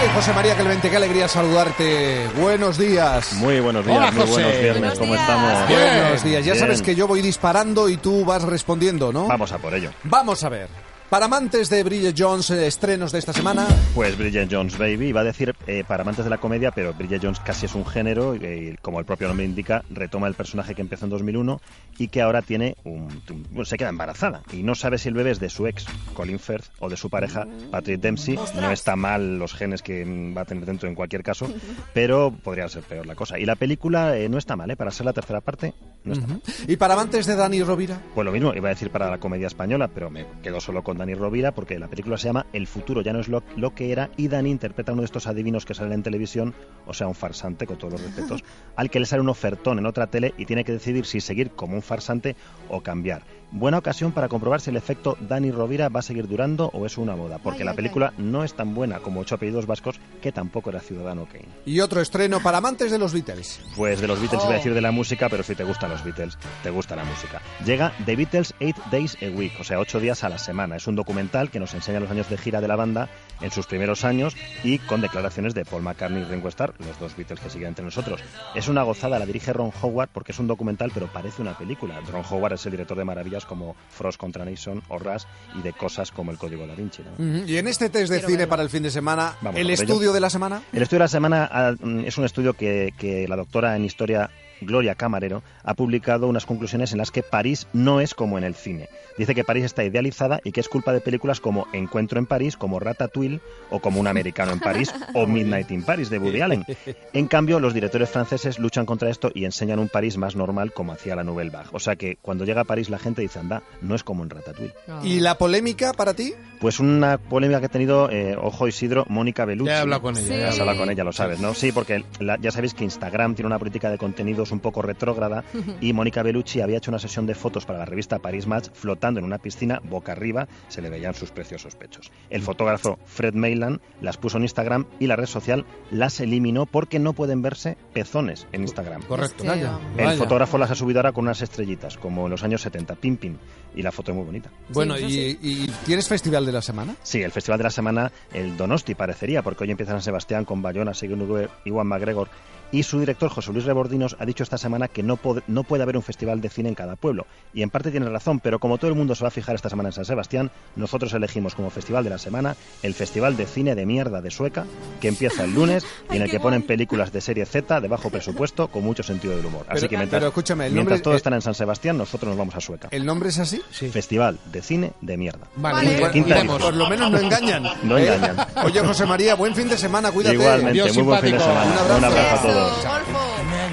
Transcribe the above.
Ay, José María Clemente, qué alegría saludarte. Buenos días. Muy buenos días, Hola, muy José. buenos viernes, Buenos ¿cómo días. estamos? Buenos días. Ya Bien. sabes que yo voy disparando y tú vas respondiendo, ¿no? Vamos a por ello. Vamos a ver. Para amantes de Bridget Jones, eh, estrenos de esta semana. Pues Bridget Jones Baby, iba a decir eh, para amantes de la comedia, pero Bridget Jones casi es un género y, como el propio nombre indica, retoma el personaje que empezó en 2001 y que ahora tiene un, un- se queda embarazada y no sabe si el bebé es de su ex Colin Firth o de su pareja Patrick Dempsey. No está mal los genes que mm, va a tener dentro en cualquier caso, pero podría ser peor la cosa. Y la película eh, no está mal, ¿eh? para ser la tercera parte, no está mal. Y para amantes de Dani Rovira. Pues lo mismo, iba a decir para la comedia española, pero me quedo solo con Dani Rovira porque la película se llama El futuro ya no es lo, lo que era y Dani interpreta a uno de estos adivinos que salen en televisión, o sea, un farsante, con todos los respetos, al que le sale un ofertón en otra tele y tiene que decidir si seguir como un farsante o cambiar. Buena ocasión para comprobar si el efecto Dani Rovira va a seguir durando o es una moda, porque Ay, la ay, película no es tan buena como Ocho apellidos vascos, que tampoco era Ciudadano Kane. Y otro estreno para amantes de los Beatles. Pues de los Beatles Oh. iba a decir de la música, pero si te gustan los Beatles, te gusta la música. Llega The Beatles 8 Days a Week, o sea, 8 días a la semana. Es un documental que nos enseña los años de gira de la banda en sus primeros años y con declaraciones de Paul McCartney y Ringo Starr, los dos Beatles que siguen entre nosotros. Es una gozada, la dirige Ron Howard porque es un documental, pero parece una película. Ron Howard es el director de como Frost contra Nixon o Rush y de cosas como El Código da Vinci. Y en este test de cine para el fin de semana, Vamos el ello. estudio de la semana. El estudio de la semana ah, mm, es un estudio que, que la doctora en historia Gloria Camarero ha publicado unas conclusiones en las que París no es como en el cine. Dice que París está idealizada y que es culpa de películas como Encuentro en París, como Ratatouille o como Un americano en París o Midnight in Paris de Woody Allen. En cambio, los directores franceses luchan contra esto y enseñan un París más normal como hacía la Nouvelle Vague. O sea que cuando llega a París la gente anda, no es como en Ratatouille. ¿Y la polémica para ti? Pues una polémica que ha tenido, eh, ojo Isidro, Mónica Bellucci. Ya he hablado con ella. Sí. ya hablado. habla con ella, lo sabes, ¿no? Sí, porque la- ya sabéis que Instagram tiene una política de contenidos un poco retrógrada y Mónica Bellucci había hecho una sesión de fotos para la revista Paris Match flotando en una piscina boca arriba, se le veían sus preciosos pechos. El fotógrafo Fred Mayland las puso en Instagram y la red social las eliminó porque no pueden verse pezones en Instagram. Correcto. Es que, Vaya. El fotógrafo las ha subido ahora con unas estrellitas, como en los años 70, pim y la foto es muy bonita. Bueno, y, y tienes festival de la semana? Sí, el festival de la semana, el Donosti parecería, porque hoy empieza San Sebastián con Bayona, Weaver y Juan McGregor. Y su director, José Luis Rebordinos, ha dicho esta semana que no, pod- no puede haber un festival de cine en cada pueblo. Y en parte tiene razón, pero como todo el mundo se va a fijar esta semana en San Sebastián, nosotros elegimos como festival de la semana el Festival de Cine de Mierda de Sueca, que empieza el lunes y en el que ponen películas de serie Z de bajo presupuesto con mucho sentido del humor. Así Pero- que mientras, pero escúchame, el mientras nombre- todos eh, están en San Sebastián, nosotros nos vamos a Sueca. ¿El nombre es así? Sí. Festival de Cine de Mierda. Vale, Vale. muy bien, Quinta iremos. Por lo menos no engañan. No ¿Eh? engañan. Oye, José María, buen fin de semana, cuídate. Igualmente, Dios muy buen fin de simpático. semana. Un abrazo. Un abrazo a todos. Golfo.